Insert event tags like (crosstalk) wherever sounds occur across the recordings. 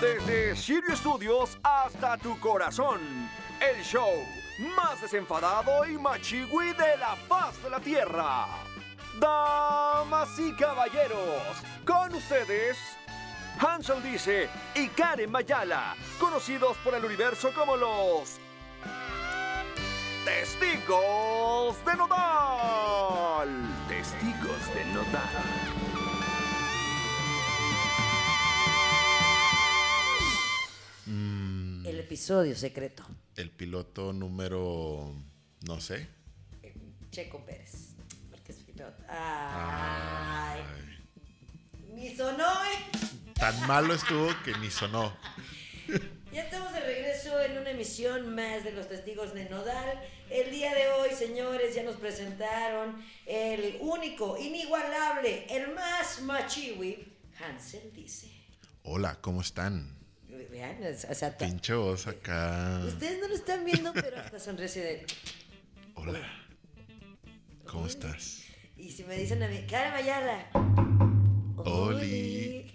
Desde Sirio Studios hasta tu corazón. El show más desenfadado y machigüí de la faz de la tierra. Damas y caballeros, con ustedes, Hansel Dice y Karen Mayala, conocidos por el universo como los Testigos de Nodal. Testigos de Nodal. Episodio secreto. El piloto número. No sé. Checo Pérez. Porque es piloto. Ay. Ni sonó, ¿eh? Tan malo estuvo que ni sonó. Ya estamos de regreso en una emisión más de los testigos de Nodal. El día de hoy, señores, ya nos presentaron el único, inigualable, el más machiwi, Hansel dice. Hola, ¿cómo están? Vean, o sea, Pinche voz acá. ustedes no lo están viendo, pero hasta sonrisa de... Hola. ¿Cómo estás? Y si me dicen a mí, Karen Mayala. Oli.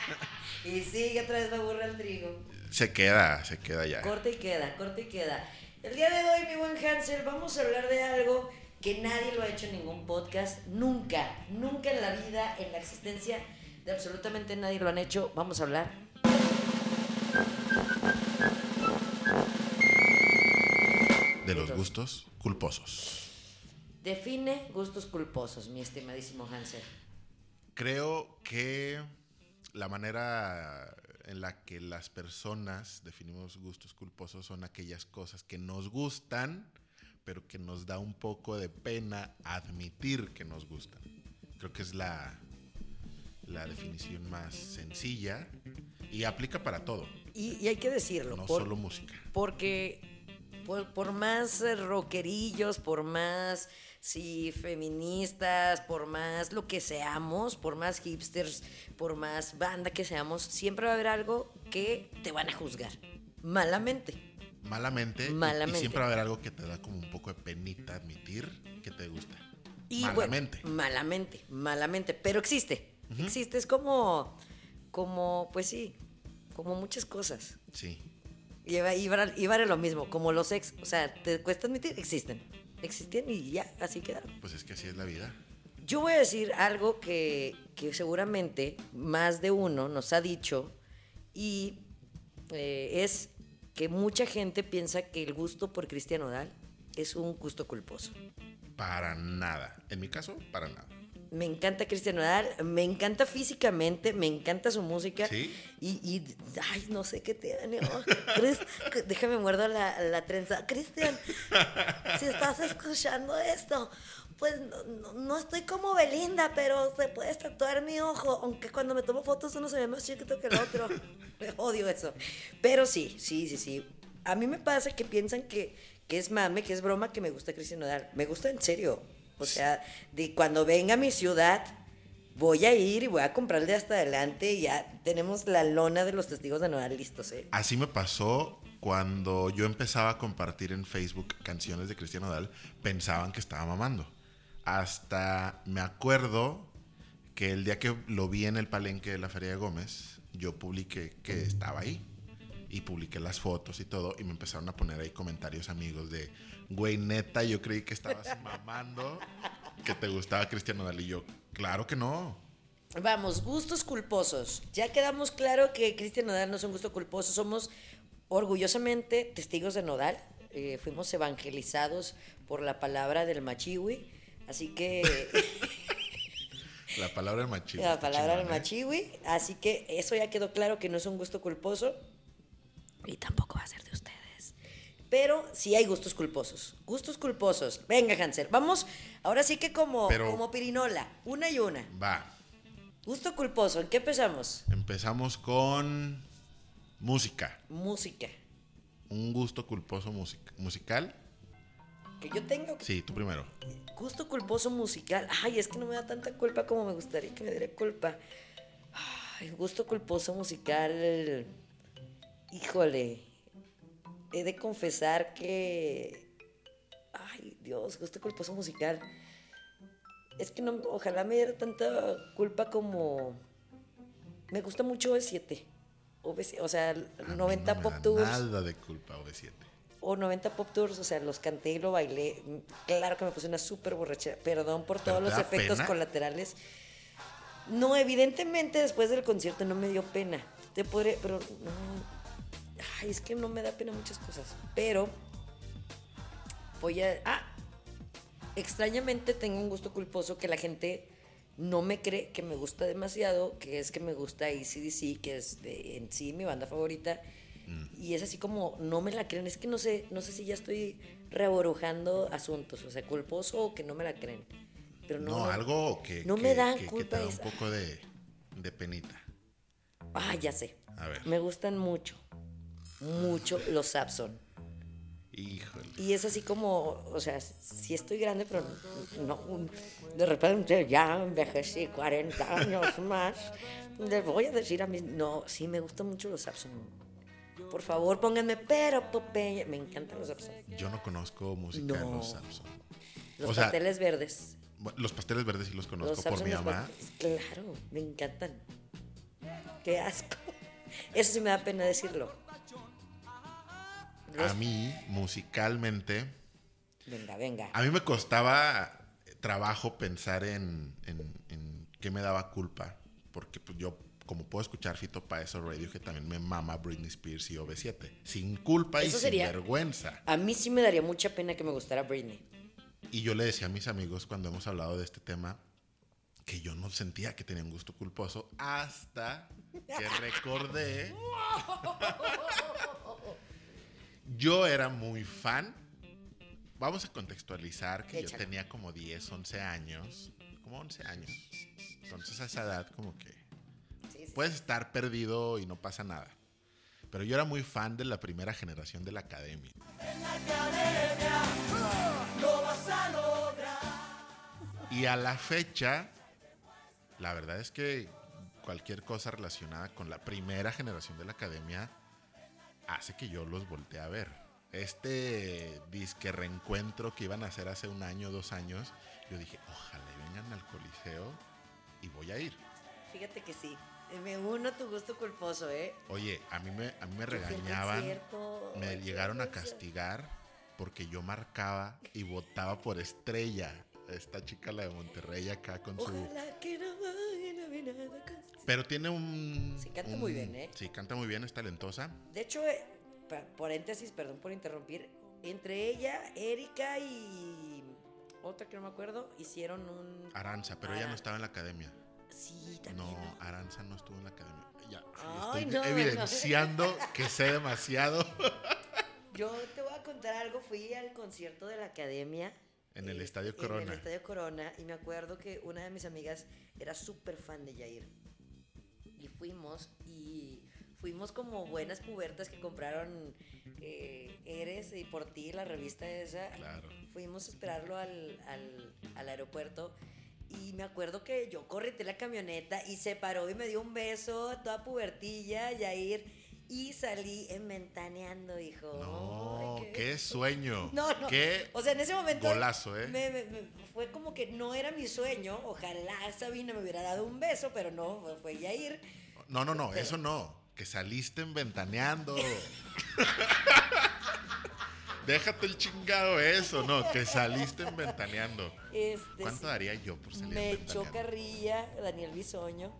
(laughs) y sigue otra vez la burra al trigo. Se queda, se queda ya. Corta y queda, corta y queda. El día de hoy, mi buen Hansel, vamos a hablar de algo que nadie lo ha hecho en ningún podcast. Nunca, nunca en la vida, en la existencia de absolutamente nadie lo han hecho. Vamos a hablar. Gustos culposos. Define gustos culposos, mi estimadísimo Hansel. Creo que la manera en la que las personas definimos gustos culposos son aquellas cosas que nos gustan, pero que nos da un poco de pena admitir que nos gustan. Creo que es la, la definición más sencilla y aplica para todo, Y, y hay que decirlo. no por- solo música. Porque por, por más eh, rockerillos, por más sí, feministas, por más lo que seamos, por más hipsters, por más banda que seamos, siempre va a haber algo que te van a juzgar. Malamente. Malamente, Malamente. Y, siempre va a haber algo que te da como un poco de penita admitir que te gusta. Y Malamente. Bueno, malamente, malamente. Pero existe. Existe. Es como, como, pues sí, como muchas cosas. Sí. Y y va a lo mismo, como los ex. O sea, te cuesta admitir, existen. Existen y ya, así quedaron. Pues es que así es la vida. Yo voy a decir algo que, que seguramente más de uno nos ha dicho y eh, es que mucha gente piensa que el gusto por Cristian Odal es un gusto culposo. Para nada. En mi caso, para nada. Me encanta Cristian Odal, me encanta físicamente, me encanta su música. ¿Sí? Y, y, ay, no sé qué tiene. oh, Cris, que- déjame muerdo la, la trenza. Cristian, si estás escuchando esto, pues no, estoy como Belinda, pero se puede tatuar mi ojo. Aunque cuando me tomo fotos uno se ve más chiquito que el otro. Odio eso. Pero sí, sí, sí, sí. A mí me pasa que piensan que, que es mame, que es broma, que me gusta Cristian Odal. Me gusta en serio. O sea, de cuando venga a mi ciudad, voy a ir y voy a comprarle de hasta adelante. y Ya tenemos la lona de los testigos de Nodal listos, ¿eh? Así me pasó cuando yo empezaba a compartir en Facebook canciones de Cristian Odal, pensaban que estaba mamando. Hasta me acuerdo que el día que lo vi en el palenque de la Feria de Gómez, yo publiqué que estaba ahí. Y publiqué las fotos y todo, y me empezaron a poner ahí comentarios amigos de, güey, neta, yo creí que estabas (laughs) mamando, que te gustaba Cristian Odal. Y yo, claro que no. Vamos, gustos culposos. Ya quedamos claro que Cristian Nodal no es un gusto culposo. Somos orgullosamente testigos de Nodal. Eh, fuimos evangelizados por la palabra del machiwi. Así que La palabra del machismo. la palabra del ¿eh? machiwi. Así que eso ya quedó claro que no es un gusto culposo. Y tampoco va a ser de ustedes. Pero sí hay gustos culposos. Gustos culposos. Venga, Hansel. Vamos, ahora sí que como, Pero- como pirinola. Una y una. Va, Gusto culposo. ¿En qué empezamos? empezamos con música. Música. Un gusto culposo music- musical. Que yo tengo Sí, tú primero. gusto culposo musical. Ay, es que no me da tanta culpa como me gustaría que me diera culpa. Ay, gusto culposo musical. Híjole. He de confesar que. Ay, Dios, gusto culposo musical. Es que no, ojalá me diera tanta culpa como. Me gusta mucho E7. OV7, o sea, A mí 90 no me pop tours Nada de culpa, OV7. o 90 pop tours, o sea, los canté y lo bailé. Claro que me puse una súper borrachera. Perdón por ¿Pero todos los efectos pena? colaterales. No, evidentemente después del concierto no me dio pena. Te podré, pero no. Ay, es que no me da pena muchas cosas. Pero voy a. Ah, extrañamente tengo un gusto culposo que la gente no me cree que me gusta demasiado, que es que me gusta ACDC, que es de- en sí mi banda favorita. Y es así como, no me la creen. Es que no sé, no sé si ya estoy reborujando asuntos, o sea, culposo o que no me la creen. Pero no, No, algo que, no que- me dan que- que culpa te da un poco de, de penita. Ah, ya sé. A ver. Me gustan mucho, mucho los Sapson. Híjole. Y es así como, o sea, sí estoy grande, pero no, de repente ya envejecí 40 años más. Le voy a decir a mis, no, sí me gustan mucho los Sapson. Por favor, pónganme, pero Popeye, me encantan los Sapson. Yo no conozco música de No. los Samson. Los O sea, pasteles verdes. Los pasteles verdes sí los conozco Los por Sapson mi mamá. Claro, me encantan. Qué asco. Eso sí me da pena decirlo. A mí, musicalmente, Venga, venga. a mí me costaba trabajo pensar en, en, en qué me daba culpa. Porque pues, yo, como puedo escuchar Fito Páez o Radio, que también me mama Britney Spears y OV7. Sin culpa y sin vergüenza. A mí sí me daría mucha pena que me gustara Britney. Y yo le decía a mis amigos cuando hemos hablado de este tema que yo no sentía que tenía un gusto culposo hasta que recordé. (laughs) yo era muy fan. Vamos a contextualizar que yo tenía como 10, 11 años. Como 11 años. Entonces a esa edad como que Sí, sí, puedes estar perdido y no pasa nada. Pero yo era muy fan de la primera generación de la academia. Y a la fecha, la verdad es que cualquier cosa relacionada con la primera generación de la academia hace que yo los voltee a ver. Este disque reencuentro que iban a hacer hace un año, dos años, yo dije, ojalá vengan al Coliseo y voy a ir. Fíjate que sí. Me uno a tu gusto culposo, ¿eh? Oye, a mí me, a mí me regañaban, me llegaron a castigar porque yo marcaba y votaba por Estrella, esta chica la de Monterrey acá con su... Ojalá que no Pero tiene un... Sí, canta un- muy bien, ¿eh? Sí, canta muy bien, es talentosa. De hecho, eh, pa- paréntesis, perdón por interrumpir. Entre ella, Erika y otra que no me acuerdo, hicieron un. Aranza, pero ella no estaba en la academia. Sí, también. No. Aranza no estuvo en la academia. Ya, Ay, estoy no, no. evidenciando que sé demasiado. (laughs) Yo te voy a contar algo. Fui al concierto de la academia. En el eh, Estadio En Corona. el Estadio Corona. Y me acuerdo que una de mis amigas era súper fan de Jair. Y fuimos y fuimos como buenas pubertas que compraron eh, Eres y por ti, la revista esa. Claro. Fuimos a esperarlo al, al, al aeropuerto. Y me acuerdo que yo correté la camioneta y se paró y me dio un beso, toda pubertilla, Yair. Y salí en ventaneando, hijo. No, Ay, qué sueño. (laughs) No, no. Qué O sea, en ese momento. golazo, ¿eh? me- me- me- fue como que no era mi sueño. Ojalá Sabina me hubiera dado un beso, pero no, fue, Yair. No, no, no, eso no. Que saliste en ventaneando. (laughs) Déjate el chingado eso, no, que saliste en ventaneando. Este, ¿Cuánto sí. daría yo por salir Me en echó carrilla Daniel Bisoño,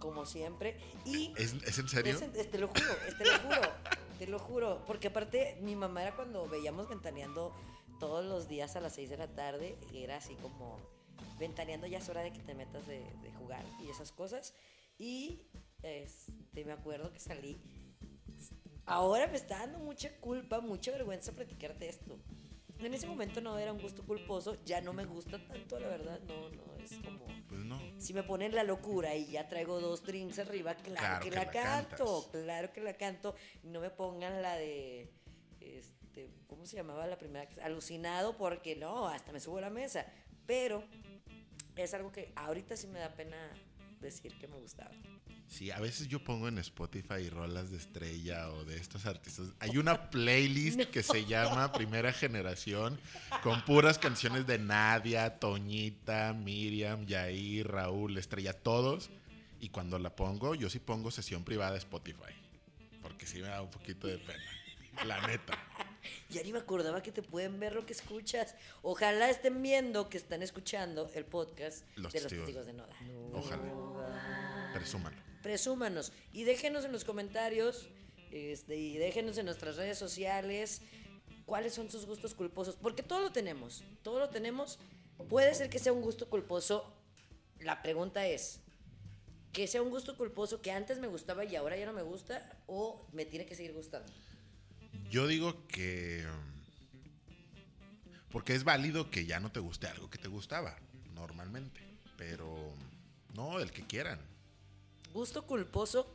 como siempre. Y ¿Es, ¿Es en serio? Es es- te lo juro, es- te lo juro, (laughs) te lo juro. Porque aparte, mi mamá era cuando veíamos ventaneando todos los días a las 6 de la tarde, era así como ventaneando ya es hora de que te metas de, de jugar y esas cosas. Y este, me acuerdo que salí. Ahora me está dando mucha culpa, mucha vergüenza platicarte esto. En ese momento no era un gusto culposo, ya no me gusta tanto, la verdad, no, no, es como... Pues no. Si me ponen la locura y ya traigo dos drinks arriba, claro, Claro que, que la, la canto, cantas. claro que la canto. No me pongan la de, este, ¿cómo se llamaba la primera? Alucinado, porque no, hasta me subo a la mesa. Pero es algo que ahorita sí me da pena decir que me gustaba. Sí, a veces yo pongo en Spotify rolas de estrella o de estos artistas. Hay una playlist (laughs) que se llama Primera Generación con puras canciones de Nadia, Toñita, Miriam, Yair, Raúl, Estrella, todos. Y cuando la pongo, yo sí pongo sesión privada de Spotify. porque sí me da un poquito de pena. La neta. (laughs) Ya ni me acordaba que te pueden ver lo que escuchas. Ojalá estén viendo que están escuchando el podcast Los de los testigos. testigos de Noda. Ojalá. Presúmalo. Presúmanos y déjenos en los comentarios este, y déjenos en nuestras redes sociales cuáles son sus gustos culposos. Porque todo lo tenemos. Todo lo tenemos. Puede ser que sea un gusto culposo. La pregunta es, que sea un gusto culposo que antes me gustaba y ahora ya no me gusta o me tiene que seguir gustando. Yo digo que. um, Porque es válido que ya no te guste algo que te gustaba, normalmente. Pero. No, el que quieran. Gusto culposo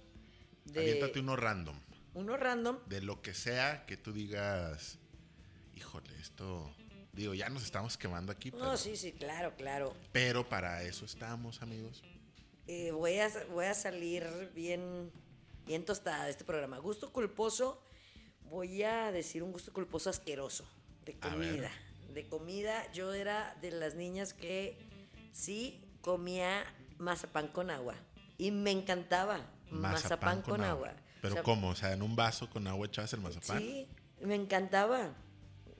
de Aviéntate uno random. uno random. De lo que sea que tú digas. Híjole, esto. Digo, ya nos estamos quemando aquí. Pero, No, sí, sí, claro, claro. pero para eso estamos, amigos. Eh, voy, a, voy a salir bien, bien tostada de este programa. Gusto culposo, voy a decir un gusto culposo asqueroso de comida. De comida, yo era de las niñas que sí comía mazapán con agua. Y me encantaba mazapán, con, agua. Pero O sea, ¿cómo? O sea, en un vaso con agua echabas el mazapán. Sí, me encantaba.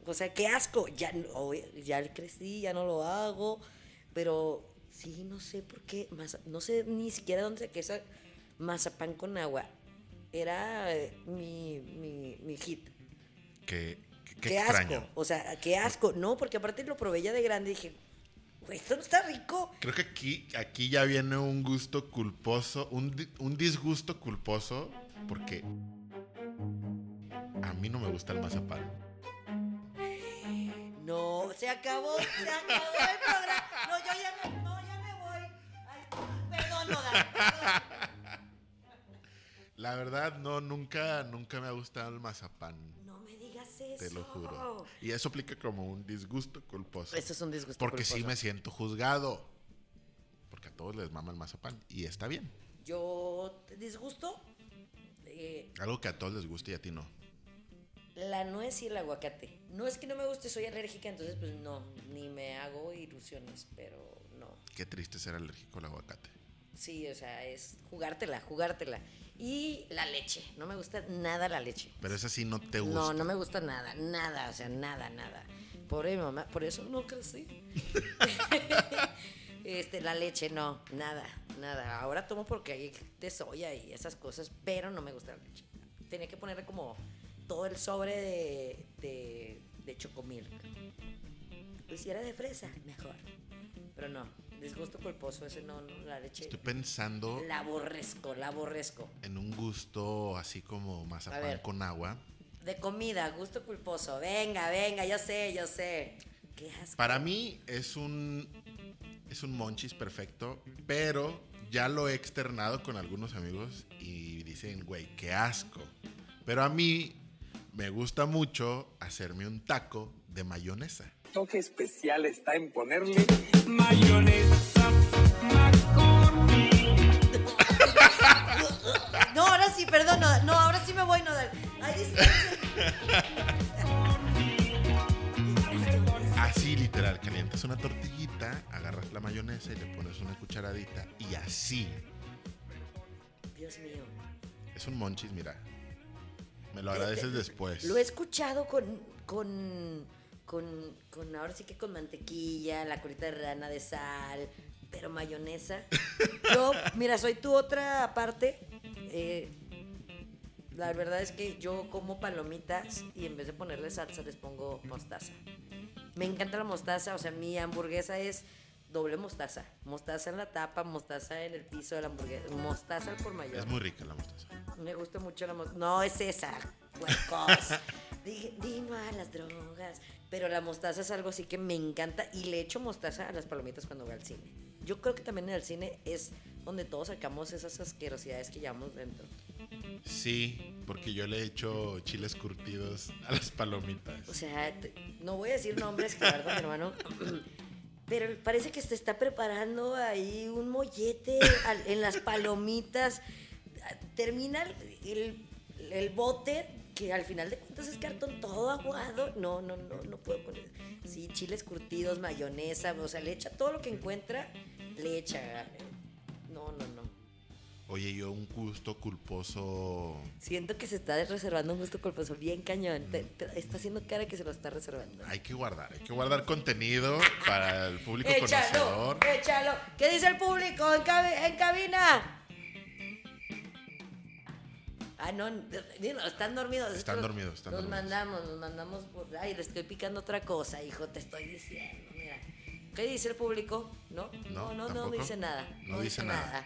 O sea, qué asco. Ya, no- ya crecí, ya no lo hago. Pero sí, no sé por qué. no sé ni siquiera dónde saqué esa mazapán con agua. Era eh, mi, mi, mi hit. Qué, qué- qué Qué, extraño. asco. O sea, qué asco. No, porque aparte lo probé ya de grande y dije, esto no está rico. Creo que aquí, aquí ya viene un gusto culposo, un, un disgusto culposo, porque a mí no me gusta el mazapán. No, se acabó, se acabó el programa. No, yo ya me, no, ya me voy. Ay, perdón, Nodal, perdón. (laughs) La verdad, no, nunca, nunca me ha gustado el mazapán, No me digas eso. te lo juro. Y eso aplica como un disgusto culposo. Eso es un disgusto. Porque sí culposo. me siento juzgado. Porque a todos les mama el mazapán. Y está bien. Yo te disgusto eh, Algo que a todos les guste y a ti no. la nuez y el aguacate. No es que no me guste, soy alérgica, entonces pues no, ni me hago ilusiones, pero no. Qué triste ser alérgico al aguacate. Sí, o sea, es jugártela, jugártela. Y la leche, no me gusta nada la leche. Pero esa sí no te gusta. No, no me gusta nada, nada, o sea, nada, nada. Pobre mi mamá, por eso no crecí. (laughs) este, la leche, no, nada, nada. Ahora tomo porque hay de soya y esas cosas, pero no me gusta la leche. Tenía que ponerle como todo el sobre de, de, de chocomilk. Pues si era de fresa, mejor. Pero no, disgusto culposo, ese no, no, la leche. Estoy pensando La aborrezco, la aborrezco. en un gusto así como mazapán ver. con agua. De comida, gusto culposo. Venga, venga, yo sé, yo sé. Qué asco. Para mí es un es un monchis perfecto, pero ya lo he externado con algunos amigos y dicen, güey, qué asco. Pero a mí me gusta mucho hacerme un taco de mayonesa. Toque especial está en ponerle mayonesa McCormick. (laughs) No, ahora sí, perdón, Nodal. No, ahora sí me voy, Nodal. Ay, dispense. (laughs) Así literal, calientas una tortillita, agarras la mayonesa y le pones una cucharadita y así. Dios mío. Es un monchis, mira. Me lo agradeces después. Lo he escuchado con, con, con, con, ahora sí que con mantequilla, la colita de rana de sal, pero mayonesa. Yo, mira, soy tu otra parte. eh, la verdad es que yo como palomitas y en vez de ponerle salsa les pongo mostaza. Me encanta la mostaza, o sea, mi hamburguesa es doble mostaza. Mostaza en la tapa, mostaza en el piso de la hamburguesa, mostaza al por mayor. Es muy rica la mostaza. Me gusta mucho la mostaza. No es esa, huecos. (laughs) Dije, di no a las drogas. Pero la mostaza es algo así que me encanta y le echo mostaza a las palomitas cuando voy al cine. Yo creo que también en el cine es donde todos sacamos esas asquerosidades que llevamos dentro. Sí, porque yo le he hecho chiles curtidos a las palomitas. O sea, te- no voy a decir nombres, Gerardo, mi hermano. (clears throat) Pero parece que se está preparando ahí un mollete en las palomitas. Termina el, el bote, que al final de cuentas es cartón todo aguado. No, no, no, no puedo poner. Sí, chiles curtidos, mayonesa, o sea, le echa todo lo que encuentra, le echa. No, no, no. Oye, yo un gusto culposo. Siento que se está reservando un gusto culposo bien cañón. Te- te- está haciendo cara que se lo está reservando. Hay que guardar, hay que guardar contenido para el público Échalo, conocedor. échalo. ¿Qué dice el público en, cabi- en cabina? Ah, no, están dormidos. Es Están dormidos, están Los dormidos. mandamos, los mandamos por... Ay, le estoy picando otra cosa, hijo, te estoy diciendo, mira. ¿Qué dice el público? No, no, No, no, no, dice nada. No dice nada.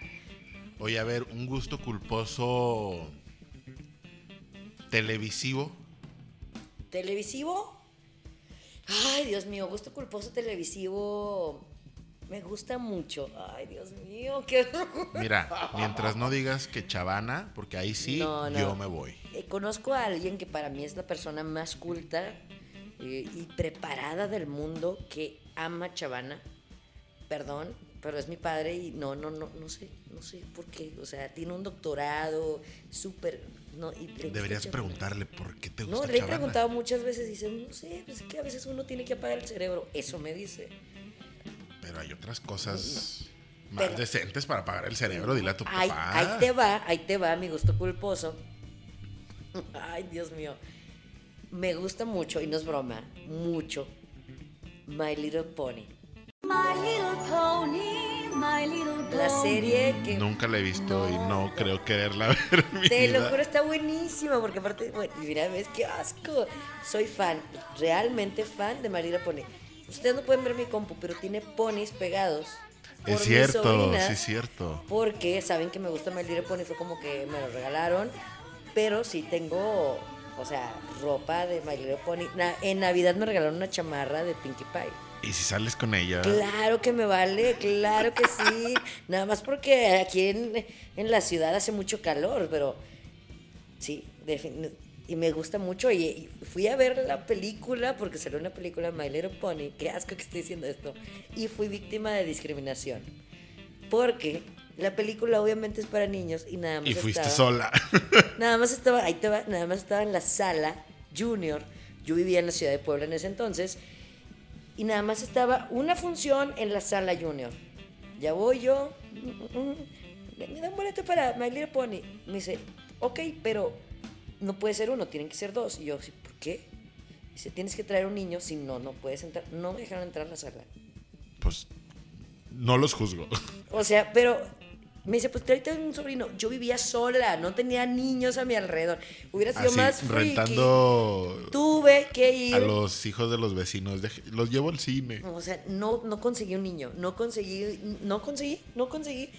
Oye, a ver, un gusto culposo televisivo. ¿Televisivo? Ay, Dios mío, gusto culposo televisivo. Me gusta mucho. Ay, Dios mío, qué. Mira, mientras no digas que Chavana, porque ahí sí No, no. yo me voy. Eh, conozco a alguien que para mí es la persona más culta eh, y preparada del mundo que ama Chavana. Perdón, pero es mi padre y no, no, no, no sé, no sé por qué. O sea, tiene un doctorado súper. No, y Deberías preguntarle por qué te gusta No, le he Chavana. preguntado muchas veces y dice, no sé, pues es que a veces uno tiene que apagar el cerebro. Eso me dice. Pero hay otras cosas más Pero- decentes para apagar el cerebro. Dile a tu Ahí, papá. ahí te va, ahí te va mi gusto culposo. Ay, Dios mío. Me gusta mucho, y no es broma, mucho, My Little Pony. My little pony, my little pony. La serie que... Nunca la he visto y No, creo quererla (laughs) ver en mi Te lo juro, está buenísima, porque aparte, bueno, mira, ves qué asco. Soy fan, realmente fan de My Little Pony. Ustedes no pueden ver mi compu, pero tiene ponis pegados. Es cierto, sí es cierto. porque saben que me gusta My Little Pony, fue como que me lo regalaron, pero sí tengo, o sea, ropa de My Little Pony. Na- en Navidad me regalaron una chamarra de Pinkie Pie. Y si sales con ella, Claro que me vale, claro que sí. (laughs) Nada más porque aquí en, en la ciudad hace mucho calor, pero sí, defin- y me gusta mucho. Y, fui a ver la película, porque salió una película My Little Pony, qué asco que estoy diciendo esto, y fui víctima de discriminación. Porque la película obviamente es para niños y nada más y fuiste estaba- sola. (laughs) Nada más estaba, ahí te va, nada más estaba en la sala junior. Yo vivía en la ciudad de Puebla en ese entonces. Y nada más estaba una función en la sala junior. Ya voy yo. mm, mm, Me me da un boleto para My Little Pony. Me dice, ok, pero no puede ser uno, tienen que ser dos. Y yo, "Sí, ¿por qué? Dice, tienes que traer un niño, si no, no puedes entrar. No me dejaron entrar a la sala. Pues no los juzgo. (laughs) O sea, pero me dice, pues tráete un sobrino. Yo vivía sola, no tenía niños a mi alrededor. Hubiera sido Así, más freaky. rentando Tuve que ir. a los hijos de los vecinos. los llevo al cine. O sea, no, no conseguí un niño. No conseguí, no conseguí, no conseguí.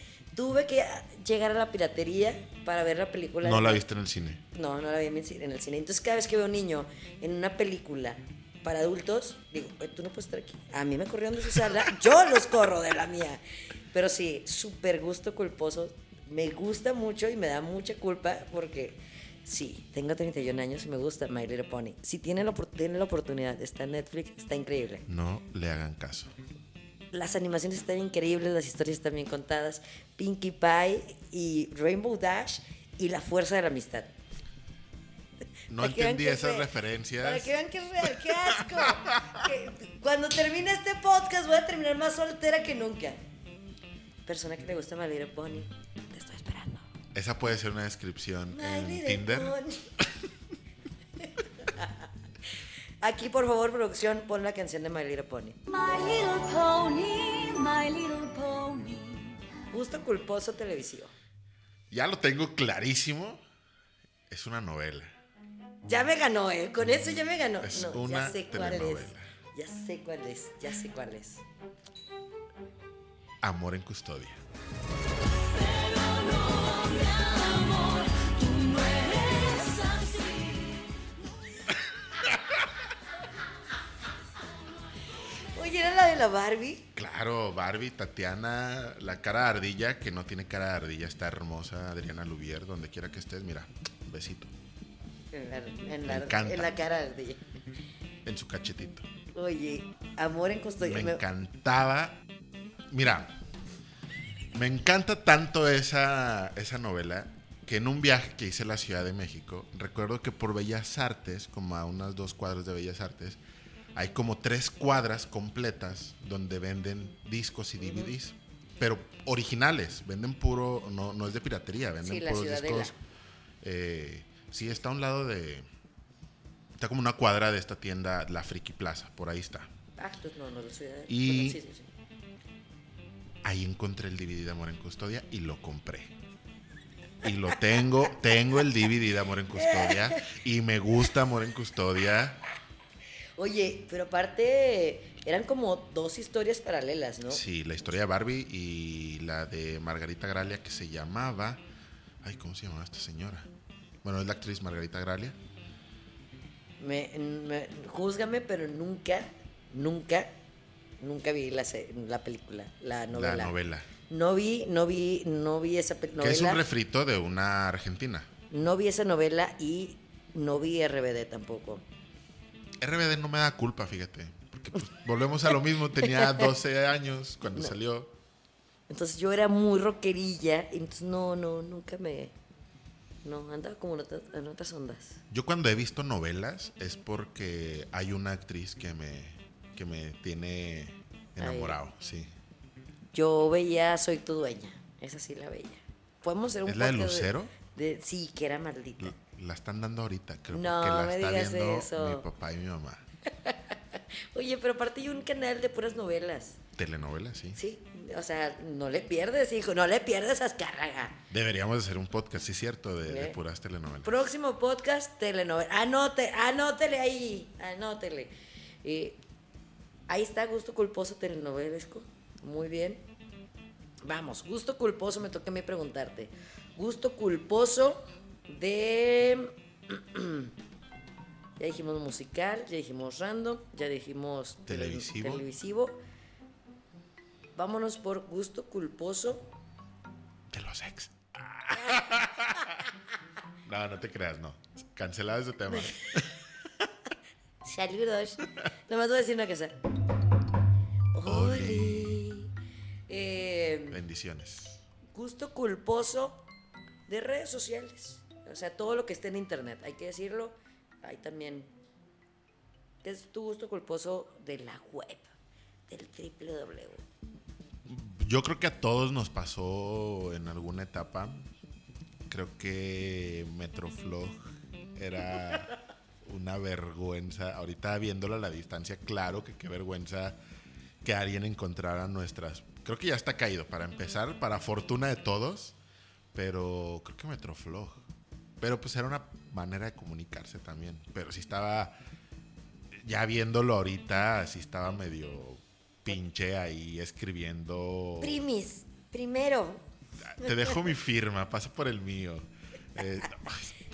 Tuve que llegar a la piratería para ver la película. No la viste en el cine. No, no la vi en el cine-. Entonces, cada vez que veo un niño en una película para adultos, digo, "Eh, tú no puedes estar aquí. A mí me corrieron de su sala, (laughs) yo los corro de la mía. Pero sí, súper gusto culposo. Me gusta mucho y me da mucha culpa porque sí, tengo 31 años y me gusta My Little Pony. Si tienen la, tienen la oportunidad, está en Netflix, está increíble. No le hagan caso. Las animaciones están increíbles, las historias están bien contadas. Pinkie Pie y Rainbow Dash y la fuerza de la amistad. No entendí esas referencias. Para que vean que es real, qué asco. (laughs) Que cuando termine este podcast voy a terminar más soltera que nunca. Persona que le gusta Little Pony, te estoy esperando. Esa puede ser una descripción My en Tinder. Pony. (laughs) Aquí, por favor, producción, pon la canción de My Little Pony. My little pony, my little pony. Gusto culposo televisivo. Ya lo tengo clarísimo. Es una novela. Ya me ganó, ¿eh? Con eso ya me ganó. Es no, una ya sé cuál es. Ya sé cuál es, ya sé cuál es. Amor en custodia. ¿Era la de la Barbie? Claro, Barbie, Tatiana, la cara de ardilla, que no tiene cara de ardilla, está hermosa. Adriana Lubier, donde quiera que estés, mira, un besito. En la, en Me la- encanta. en la cara de... En su cachetito. Oye, amor en custodia. Me Me- encantaba. Mira, me encanta tanto esa, esa novela que en un viaje que hice a la Ciudad de México, recuerdo que por Bellas Artes, como a unas dos cuadras de Bellas Artes, hay como tres cuadras completas donde venden discos y DVDs. pero originales. Venden puro, no, no es de piratería, venden Sí, la puros Ciudadela. discos. eh, sí, está a un lado de. Está como una cuadra de esta tienda, la Friki Plaza, por ahí está. Ah, pues no, no soy de Y- sí, sí, sí. Ahí encontré el DVD de Amor en Custodia y lo compré. Y lo tengo, tengo el DVD de Amor en Custodia y me gusta Amor en Custodia. Oye, pero aparte eran como dos historias paralelas, ¿no? Sí, la historia de Barbie y la de Margarita Gralia que se llamaba. Ay, ¿cómo se llamaba esta señora? Bueno, es la actriz Margarita Gralia. Me, me- júzgame, pero nunca, nunca, nunca vi la, la película, la novela. La novela. No vi, no vi, no vi esa pe- Que es un novela. refrito de una argentina. No vi esa novela y no vi RBD tampoco. RBD no me da culpa, fíjate. Porque pues, volvemos a lo mismo. Tenía (laughs) 12 años cuando salió. Entonces yo era muy rockerilla, y entonces no, no, nunca me... No, andaba como en otras, en otras ondas. Yo cuando he visto novelas es porque hay una actriz que me, que me tiene enamorado, sí. Yo veía Soy tu dueña, esa sí la veía. Podemos hacer un ¿Es la de Lucero? de- sí, que era maldita. La, están dando ahorita, creo No, que la me está digas viendo eso. mi papá y mi mamá. (laughs) Oye, pero aparte hay un canal de puras novelas. Telenovela, sí. Sí, o sea, no le pierdes, hijo, no le pierdes a Azcárraga. Deberíamos hacer un podcast, sí, cierto, de, de puras telenovelas. Próximo podcast, telenovela. Anote, anótele ahí, anótele. Eh, ahí está, gusto culposo telenovelesco. Muy bien. Vamos, gusto culposo, me toca a mí preguntarte. Gusto culposo de... (clears throat) ya dijimos musical, ya dijimos random, ya dijimos tele- Televisivo. televisivo. Vámonos por gusto culposo. De los ex. (laughs) no, no te creas, no. Cancelado ese tema. (laughs) Saludos. Nomás voy a decir una cosa. Oli. Eh, Bendiciones. gusto culposo de redes sociales. O sea, todo lo que esté en internet. Hay que decirlo. Hay también. ¿Qué es tu gusto culposo de la web? Del www. Yo creo que a todos nos pasó en alguna etapa. Creo que Metroflog era una vergüenza. Ahorita viéndolo a la distancia, claro que qué vergüenza que alguien encontrara nuestras. Creo que ya está caído para empezar, para fortuna de todos. Pero creo que Metroflog. Pero pues era una manera de comunicarse también. Pero sí estaba. Ya viéndolo ahorita, sí estaba medio pinche ahí escribiendo. Primis, primero. Te dejo mi firma, pasa por el mío. Eh,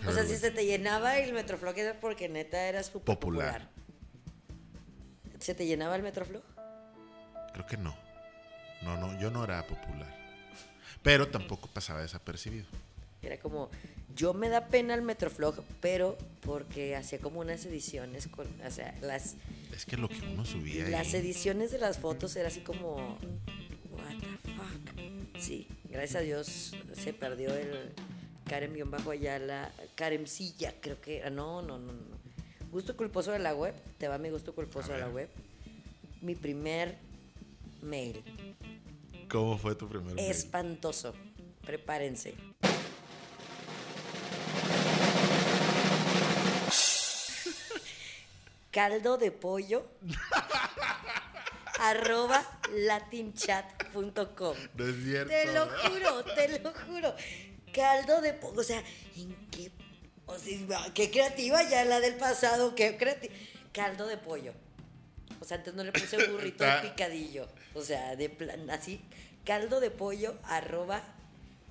O sea, si se te llenaba el Metroflog era porque neta eras Popular. popular. ¿Se te llenaba el Metroflog? Creo que no. No, no, yo no era popular. Pero tampoco pasaba desapercibido. Era como, yo me da pena el Metroflog, pero porque hacía como unas ediciones con, o sea, las, Es que lo que uno subía las ahí. ediciones de las fotos era así como, what the fuck. Sí, gracias a Dios se perdió el Karen bajo Ayala, Karencilla, creo que era, no, no, no, no. Gusto culposo de la web, te va mi gusto culposo de la web. Mi primer mail, ¿Cómo fue tu primer mail? espantoso, prepárense. Caldo de pollo (laughs) arroba latinchat.com No es cierto. te lo juro, te lo juro. Caldo de pollo, o sea, ¿en qué? O sea, qué creativa ya la del pasado, qué creativa. Caldo de pollo. O sea, antes no le puse burrito de picadillo. O sea, de plan, así. Caldo de pollo arroba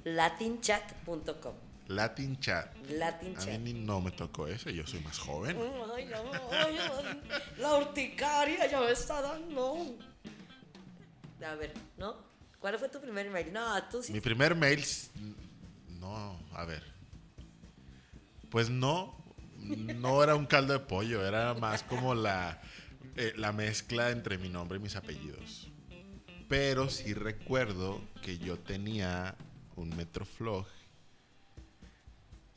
latinchat.com. Latin Chat. Latin A mí chat. ni- no me tocó eso, yo soy más joven. Ay, no, ay, la urticaria ya me está dando. A ver, ¿no? ¿Cuál fue tu primer email? No, tú sí. Mi primer mail. No, a ver. Pues no. No era un caldo de pollo, era más como la, eh, la mezcla entre mi nombre y mis apellidos. Pero sí recuerdo que yo tenía un Metroflog.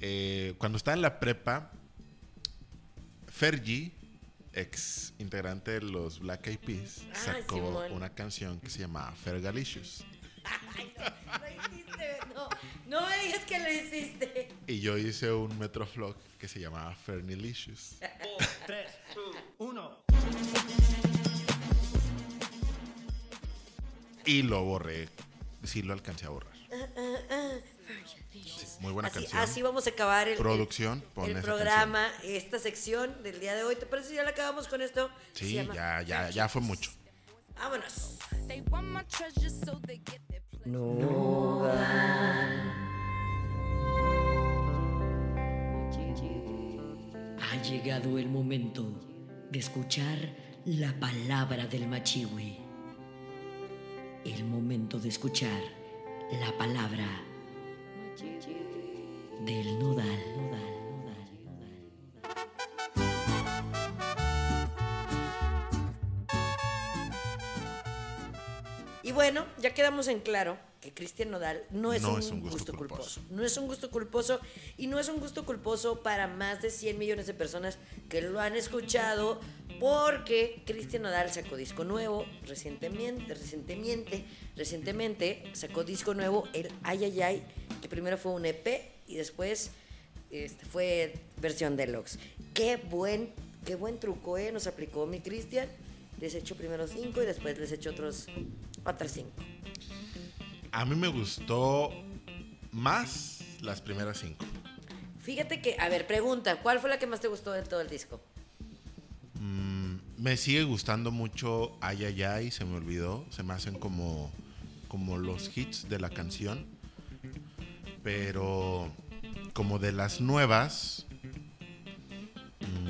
Eh, cuando estaba en la prepa, Fergie, ex integrante de los Black Eyed Peas, Ah, sacó Simón. una canción que se llamaba Fergalicious. Ay, no, lo hiciste, no. No me digas que lo hiciste. Y yo hice un Metroflog que se llamaba Fernilicious. Tres, two, uno. Y lo borré. Sí, lo alcancé a borrar. Muy buena así, canción. así vamos a acabar el, Producción, el programa, esta sección del día de hoy. ¿Te parece si ya la acabamos con esto? Sí, ya, ya, ya fue mucho. Vámonos. Pleasure. Ha llegado el momento de escuchar la palabra del machiwi. El momento de escuchar la palabra del nodal. nodal, nodal, nodal. Y bueno, ya quedamos en claro que Cristian Nodal no es, No un, es un gusto, gusto culposo. culposo. No es un gusto culposo y no es un gusto culposo para más de 100 millones de personas que lo han escuchado porque Cristian Nodal sacó disco nuevo recientemente, recientemente, recientemente sacó disco nuevo, el Ay Ay Ay, que primero fue un EP y después este, fue versión deluxe. Qué buen, qué buen truco, ¿eh? Nos aplicó mi Cristian. Les echó primero cinco y después les echó otros, otras cinco. A mí me gustó más las primeras cinco. Fíjate que, a ver, pregunta, ¿cuál fue la que más te gustó de todo el disco? Me sigue gustando mucho Ay Ay Ay, se me olvidó. Se me hacen como, como los hits de la canción. Pero como de las nuevas,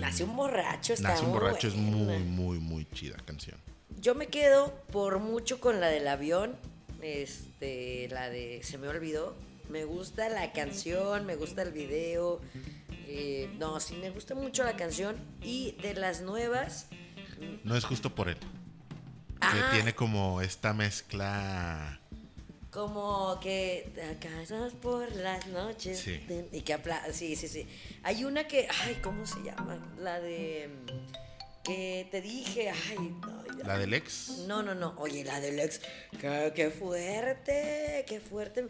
Nace un borracho, está Nace un borracho es muy, muy, muy chida canción. Yo me quedo por mucho con la del avión, este, la de Se me olvidó. Me gusta la canción, me gusta el video. eh, no, sí, me gusta mucho la canción. Y de las nuevas, No es justo por él. Ah. Que tiene como esta mezcla. Como que te casas por las noches. Sí. Y que apla sí, sí, sí. Hay una que, ay, ¿cómo se llama? La de que te dije, ay, no, ya- La del ex. No, no, no. Oye, la del ex. Qué, qué fuerte, qué fuerte.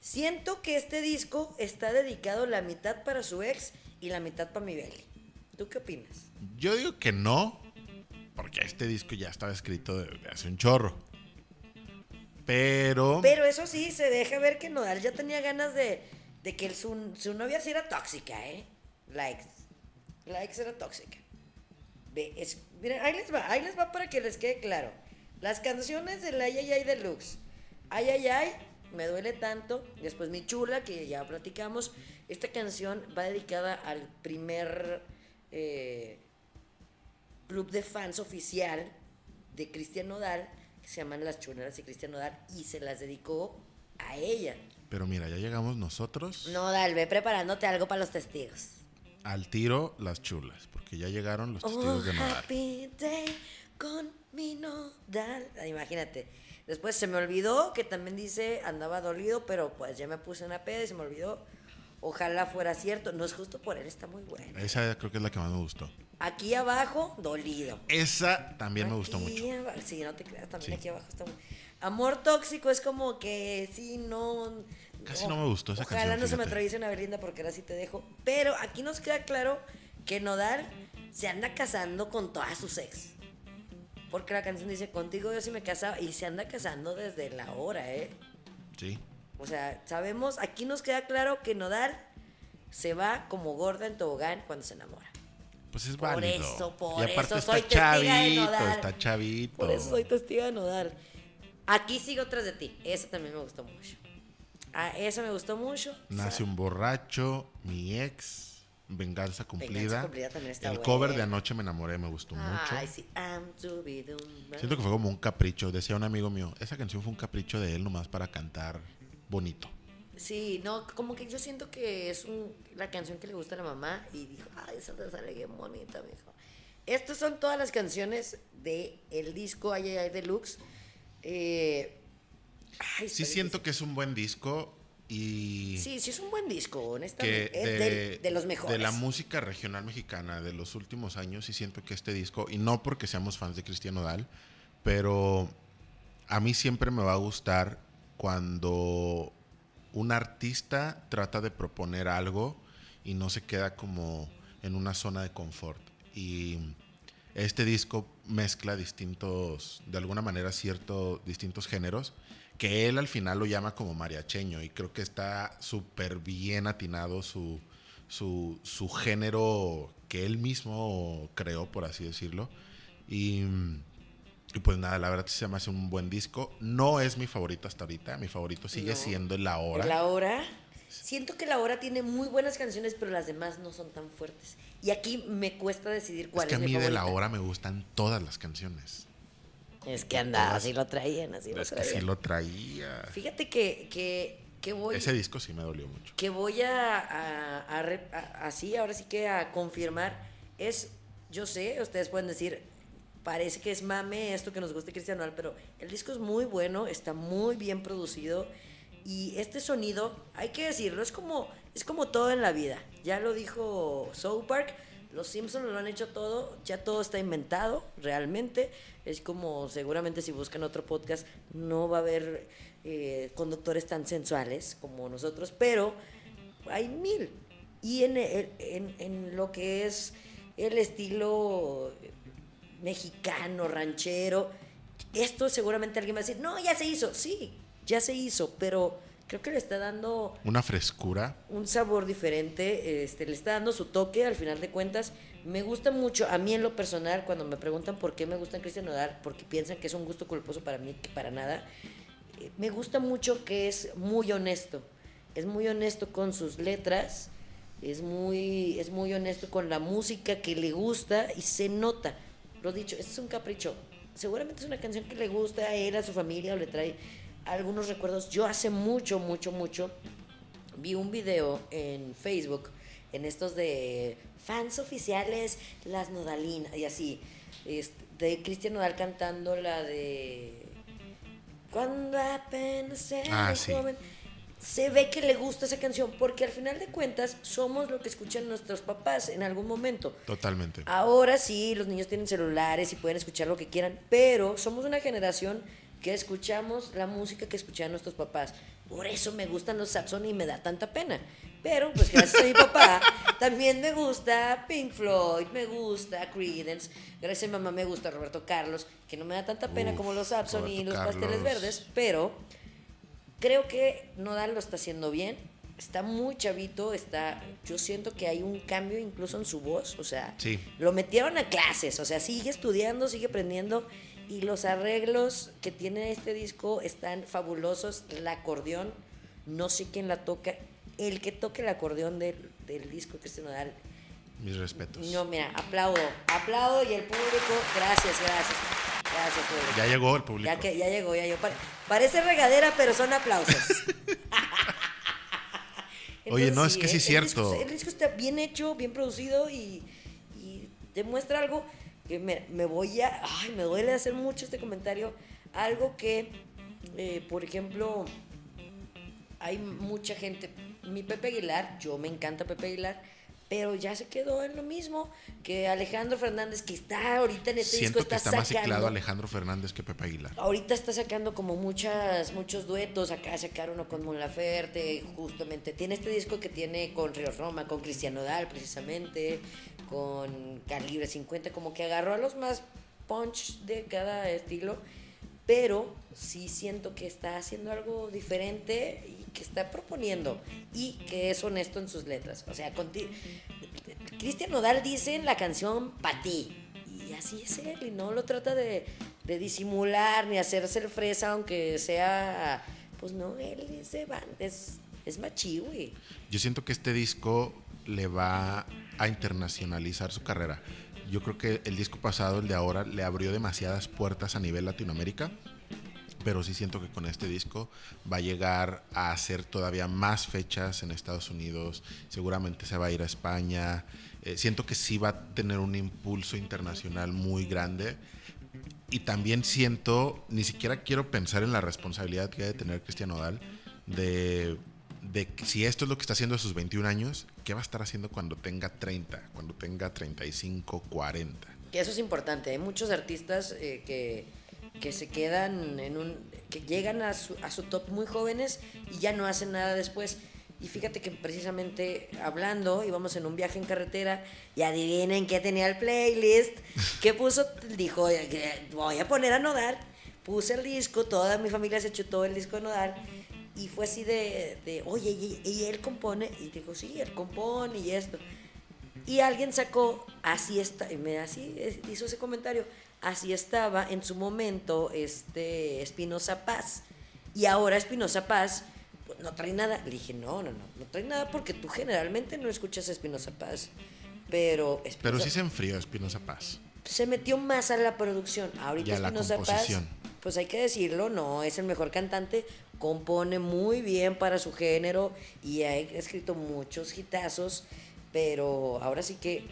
Siento que este disco está dedicado la mitad para su ex y la mitad para mi Beli. ¿Tú qué opinas? Yo digo que no, porque este disco ya estaba escrito desde hace un chorro. Pero, Pero eso sí, se deja ver que Nodal ya tenía ganas de, de que su, su novia sí era tóxica, ¿eh? La ex era tóxica. Ve, miren, ahí les va, ahí les va para que les quede claro. Las canciones del Ay Ay Ay Deluxe. Ay Ay Ay, me duele tanto. Después Mi Chula, que ya platicamos. Esta canción va dedicada al primer eh, club de fans oficial de Cristian Nodal, que se llaman Las Chuleras y Cristian Nodal, y se las dedicó a ella. pero mira, ya llegamos nosotros Nodal, ve preparándote algo para los testigos. al tiro las chulas, porque ya llegaron los Oh, testigos de Nodal. happy day con mi Nodal. Ah, Imagínate. Después se me olvidó que también dice andaba dolido, pero pues ya me puse una peda y se me olvidó. Ojalá fuera cierto. No es justo por él, está muy bueno. Esa creo que es la que más me gustó. Aquí abajo, dolido. Esa también me gustó mucho. Sí, no te creas, también Sí. aquí abajo está muy... Amor tóxico es como que sí, no... Casi no me gustó esa Ojalá canción, no se me atraviese una Belinda porque ahora sí te dejo. Pero aquí nos queda claro que Nodal se anda casando con todas sus ex. Porque la canción dice, contigo yo sí me casaba. Y se anda casando desde la hora, ¿eh? Sí. O sea, sabemos, aquí nos queda claro que Nodal se va como gorda en tobogán cuando se enamora. Pues es Por válido. eso, por y aparte eso está soy testiga de Nodal. está chavito. Por eso soy testigo de Nodal. Aquí sigo tras de ti. Eso también me gustó mucho. Ah, eso me gustó mucho. Nace un borracho, mi ex, venganza cumplida. Cumplida también está El buena. cover de anoche me enamoré, me gustó mucho. Ay, sí. Siento que fue como un capricho, decía un amigo mío, esa canción fue un capricho de él nomás para cantar bonito. Sí, no, como que yo siento que es un- la canción que le gusta a la mamá y dijo, ay, esa te sale bien bonita, mijo. Estas son todas las canciones de el disco Ay, ay, ay Deluxe. Eh, ay, Sí siento que es un buen disco y. Sí, sí es un buen disco, que honestamente. de, del- de, los mejores. de la música regional mexicana de los últimos años sí siento que este disco, y no porque seamos fans de Cristiano Dal, pero a mí siempre me va a gustar cuando un artista trata de proponer algo y no se queda como en una zona de confort. Y este disco mezcla distintos, de alguna manera, ciertos distintos géneros, que él al final lo llama como mariacheño y creo que está súper bien atinado su, su, su género que él mismo creó, por así decirlo. Y, y pues nada, la verdad se me hace un buen disco. No es mi favorito hasta ahorita, mi favorito sigue No. siendo La Hora. La hora. Siento que la hora tiene muy buenas canciones, pero las demás no son tan fuertes. Y aquí me cuesta decidir Es cuál que es, a mi mí de La. Hora me gustan todas las canciones. Es que anda, así lo traían, así lo Es que traían. sí lo traía. Fíjate que, que, que voy, Ese disco sí me dolió mucho. que voy a, a- a a- así, ahora sí que a confirmar, es, yo sé, ustedes pueden decir, parece que es mame esto que nos gusta Cristian Nodal, pero el disco es muy bueno, está muy bien producido y este sonido, hay que decirlo, es como, es como todo en la vida. Ya lo dijo South Park, los Simpsons lo han hecho todo, ya todo está inventado realmente. Es como seguramente si buscan otro podcast no va a haber eh, conductores tan sensuales como nosotros, pero hay mil. Y en, en lo que es el estilo mexicano, ranchero, esto seguramente alguien va a decir, no, ya se hizo, sí, ya se hizo, pero creo que le está dando Una frescura. un sabor diferente, este, le está dando su toque al final de cuentas. Me gusta mucho, a mí en lo personal, cuando me preguntan por qué me gusta Cristian Nodal, porque piensan que es un gusto culposo para mí, que para nada, eh, me gusta mucho que es muy honesto, es muy honesto con sus letras, es muy, es muy honesto con la música que le gusta y se nota. Lo dicho, este es un capricho. Seguramente es una canción que le gusta a él, a su familia, o le trae algunos recuerdos. Yo hace mucho, mucho, mucho vi un video en Facebook, en estos de fans oficiales, las Nodalinas y así, este, de Cristian Nodal cantando la de Cuando apenas Ah, sí. joven. Se ve que le gusta esa canción porque al final de cuentas somos lo que escuchan nuestros papás en algún momento. Totalmente. Ahora sí, los niños tienen celulares y pueden escuchar lo que quieran, pero somos una generación que escuchamos la música que escuchaban nuestros papás. Por eso me gustan los Saxon y me da tanta pena. Pero, pues gracias a mi papá, (laughs) también me gusta Pink Floyd, me gusta Creedence, gracias a mi mamá me gusta Roberto Carlos, que no me da tanta pena Uf, como los Saxon y los Pasteles. Verdes, pero creo que Nodal lo está haciendo bien. Está muy chavito, está, yo siento que hay un cambio incluso en su voz, o sea, Sí. lo metieron a clases, o sea, sigue estudiando, sigue aprendiendo y los arreglos que tiene este disco están fabulosos. El acordeón, no sé quién la toca, el que toque el acordeón del, del disco Cristian Nodal, Mis respetos. no, mira, aplaudo, aplaudo y el público, gracias, gracias, gracias público. Ya llegó el público. Ya, que, ya llegó, ya llegó. Pare- Parece regadera, pero son aplausos. (laughs) Oye, no, es que sí es disco cierto. El disco está bien hecho, bien producido y, y demuestra algo que me, me voy a... Ay, me duele hacer mucho este comentario. Algo que, eh, por ejemplo, hay mucha gente... Mi Pepe Aguilar, yo me encanta Pepe Aguilar, pero ya se quedó en lo mismo que Alejandro Fernández, que está ahorita en este Siento disco, que está, está más ciclado Alejandro Fernández que Pepe Aguilar. Ahorita está sacando como muchas, muchos duetos. Acá sacar uno con Mon Laferte, justamente. Tiene este disco que tiene con Río Roma, con Cristian Nodal, precisamente, con Calibre 50, como que agarró a los más punch de cada estilo. Pero sí siento que está haciendo algo diferente y que está proponiendo y que es honesto en sus letras. O sea, Cristian Nodal dice en la canción pa' ti. Y así es él, y no lo trata de, de disimular ni hacerse el fresa, aunque sea. Pues no, él es, de ban- es, es. Yo siento que este disco le va a internacionalizar su carrera. Yo creo que el disco pasado, el de ahora, le abrió demasiadas puertas a nivel Latinoamérica. Pero sí siento que con este disco va a llegar a hacer todavía más fechas en Estados Unidos. Seguramente se va a ir a España. Eh, siento que sí va a tener un impulso internacional muy grande. Y también siento, ni siquiera quiero pensar en la responsabilidad que debe tener Cristian Nodal de, de si esto es lo que está haciendo a sus 21 años, ¿qué va a estar haciendo cuando tenga 30, cuando tenga 35, 40? Que eso es importante. Hay muchos artistas eh, que, que se quedan en un. que llegan a su, a su top muy jóvenes y ya no hacen nada después. Y fíjate que precisamente hablando, íbamos en un viaje en carretera y adivinen qué tenía el playlist. ¿Qué puso? Dijo, "Eh, voy a poner a Nodal. Puse el disco, toda mi familia se chutó el disco de Nodal. Y fue así de, de, oye, y, y él compone. Y dijo, sí, él compone y esto. Y alguien sacó, así está, y me así hizo ese comentario, así estaba en su momento este Espinosa Paz. Y ahora Espinosa Paz pues, no trae nada. Le dije, no, no, no, no trae nada porque tú generalmente no escuchas a Espinosa Paz. Pero Pero Espinosa sí se enfrió Espinosa Paz. se metió más a la producción. Ahorita Espinosa Paz, pues hay que decirlo, no es el mejor cantante, compone muy bien para su género y ha escrito muchos hitazos, pero ahora sí que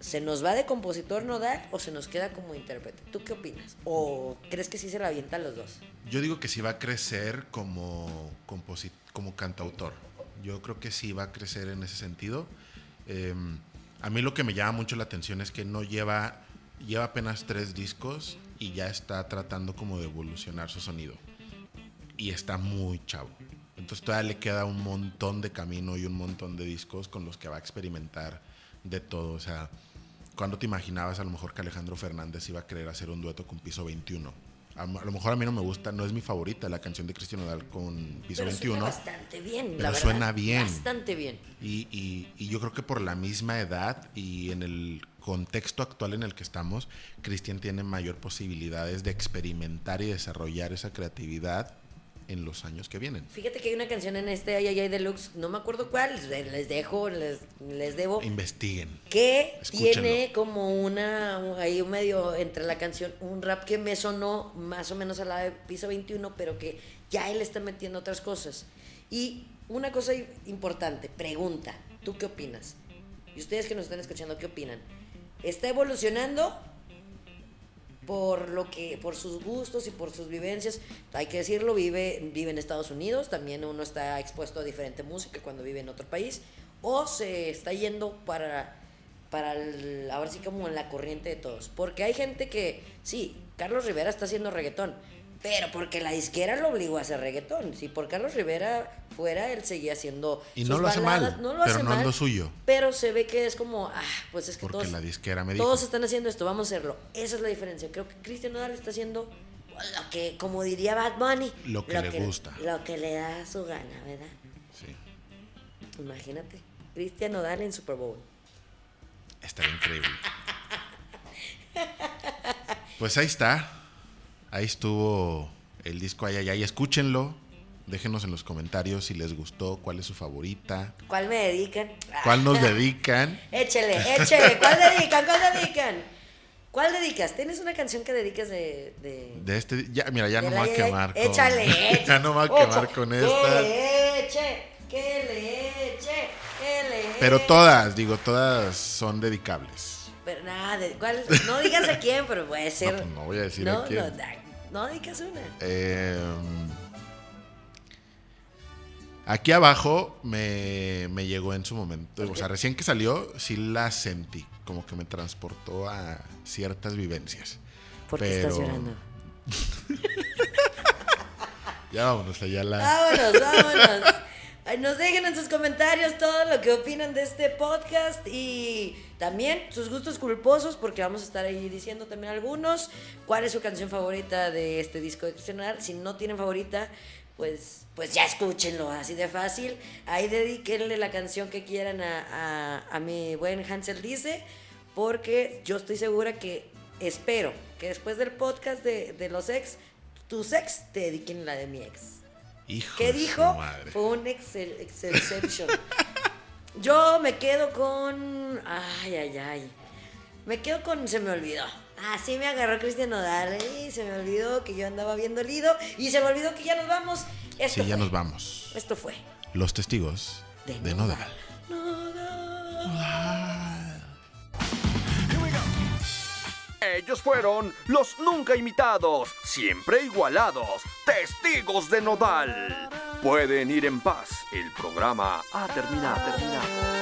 se nos va de compositor nodal o se nos queda como intérprete. ¿Tú qué opinas? ¿O crees que sí se la avientan los dos? Yo digo que sí va a crecer como, como cantautor. Yo creo que sí va a crecer en ese sentido. Eh, a mí lo que me llama mucho la atención es que no lleva, lleva apenas tres discos y ya está tratando como de evolucionar su sonido. Y está muy chavo. Entonces todavía le queda un montón de camino y un montón de discos con los que va a experimentar de todo. O sea, ¿cuándo te imaginabas a lo mejor que Alejandro Fernández iba a querer hacer un dueto con Piso 21? A, lo mejor a mí no me gusta, no es mi favorita la canción de Cristian Nodal con Piso Pero 21. suena bastante bien, Pero la verdad. suena bien. Bastante bien. Y, y- y yo creo que por la misma edad y en el contexto actual en el que estamos, Cristian tiene mayor posibilidades de experimentar y desarrollar esa creatividad en los años que vienen. Fíjate que hay una canción en este Ay Ay Ay Deluxe, no me acuerdo cuál, les dejo, les, les debo. Investiguen. que Escúchenlo. tiene como una ahí un medio entre la canción un rap que me sonó más o menos a la de piso 21 pero que ya él está metiendo otras cosas y una cosa importante pregunta tú qué opinas y ustedes que nos están escuchando qué opinan está evolucionando por lo que por sus gustos y por sus vivencias. Hay que decirlo vive vive en Estados Unidos también uno está expuesto a diferente música cuando vive en otro país o se está yendo para para el- ahora sí como en la corriente de todos porque hay gente que sí Carlos Rivera está haciendo reggaetón pero porque la disquera lo obligó a hacer reggaetón si por Carlos Rivera fuera él seguía haciendo Y sus no lo hace baladas, mal, no lo pero hace no es lo suyo. pero se ve que es como ah pues es que Porque todos la disquera me dijo. todos están haciendo esto, vamos a hacerlo. Esa es la diferencia. Creo que Cristian Nodal está haciendo lo que, como diría Bad Bunny, Lo que le gusta. Lo que le da su gana, ¿verdad? Sí, Imagínate. Cristian Nodal en Super Bowl. estaría increíble. Pues ahí está. Ahí estuvo el disco Ay, ay, ay. Escúchenlo. Déjenos en los comentarios si les gustó, cuál es su favorita, ¿Cuál me dedican? cuál nos dedican. (laughs) Échele, échele. ¿Cuál dedican? ¿Cuál dedican? ¿Cuál dedicas? ¿Tienes una canción que dediques de...? de... De este, ya, mira, ya no voy a quemar. con- Échale, (laughs) échale. ya no me voy a quemar con Que esta. le eche, que le eche, que le Pero todas, digo, todas son dedicables. Pero nada, ¿cuál? No digas a quién, pero puede ser. pues no voy a decir no, a quién. No, no digas una. Eh, aquí abajo me, me llegó en su momento. O sea, recién que salió, sí la sentí. Como que me transportó a ciertas vivencias. ¿Por qué estás Pero- llorando? (laughs) Ya vámonos allá la. Vámonos, vámonos. Nos dejen en sus comentarios todo lo que opinan de este podcast y también sus gustos culposos, porque vamos a estar ahí diciendo también algunos. ¿Cuál es su canción favorita de este disco de? Si no tienen favorita, pues, pues ya escúchenlo, así de fácil. Ahí dedíquenle la canción que quieran a, a- a mi buen Hansel Dice, porque yo estoy segura que espero que después del podcast de, de los ex, tus ex te dediquen la de mi ex. Hijo ¿Qué dijo? madre. Fue un excel, exception. (laughs) Yo me quedo con. Ay, ay, ay. Me quedo con. Se me olvidó. Así me agarró Cristian Nodal. Y se me olvidó que yo andaba bien dolido. Y se me olvidó que ya nos vamos. Esto Sí, ya nos vamos. Esto fue. Los testigos De de Nodal. Nodal. Ellos fueron los nunca imitados, siempre igualados, testigos de Nodal. Pueden ir en paz, el programa ha terminado. terminado.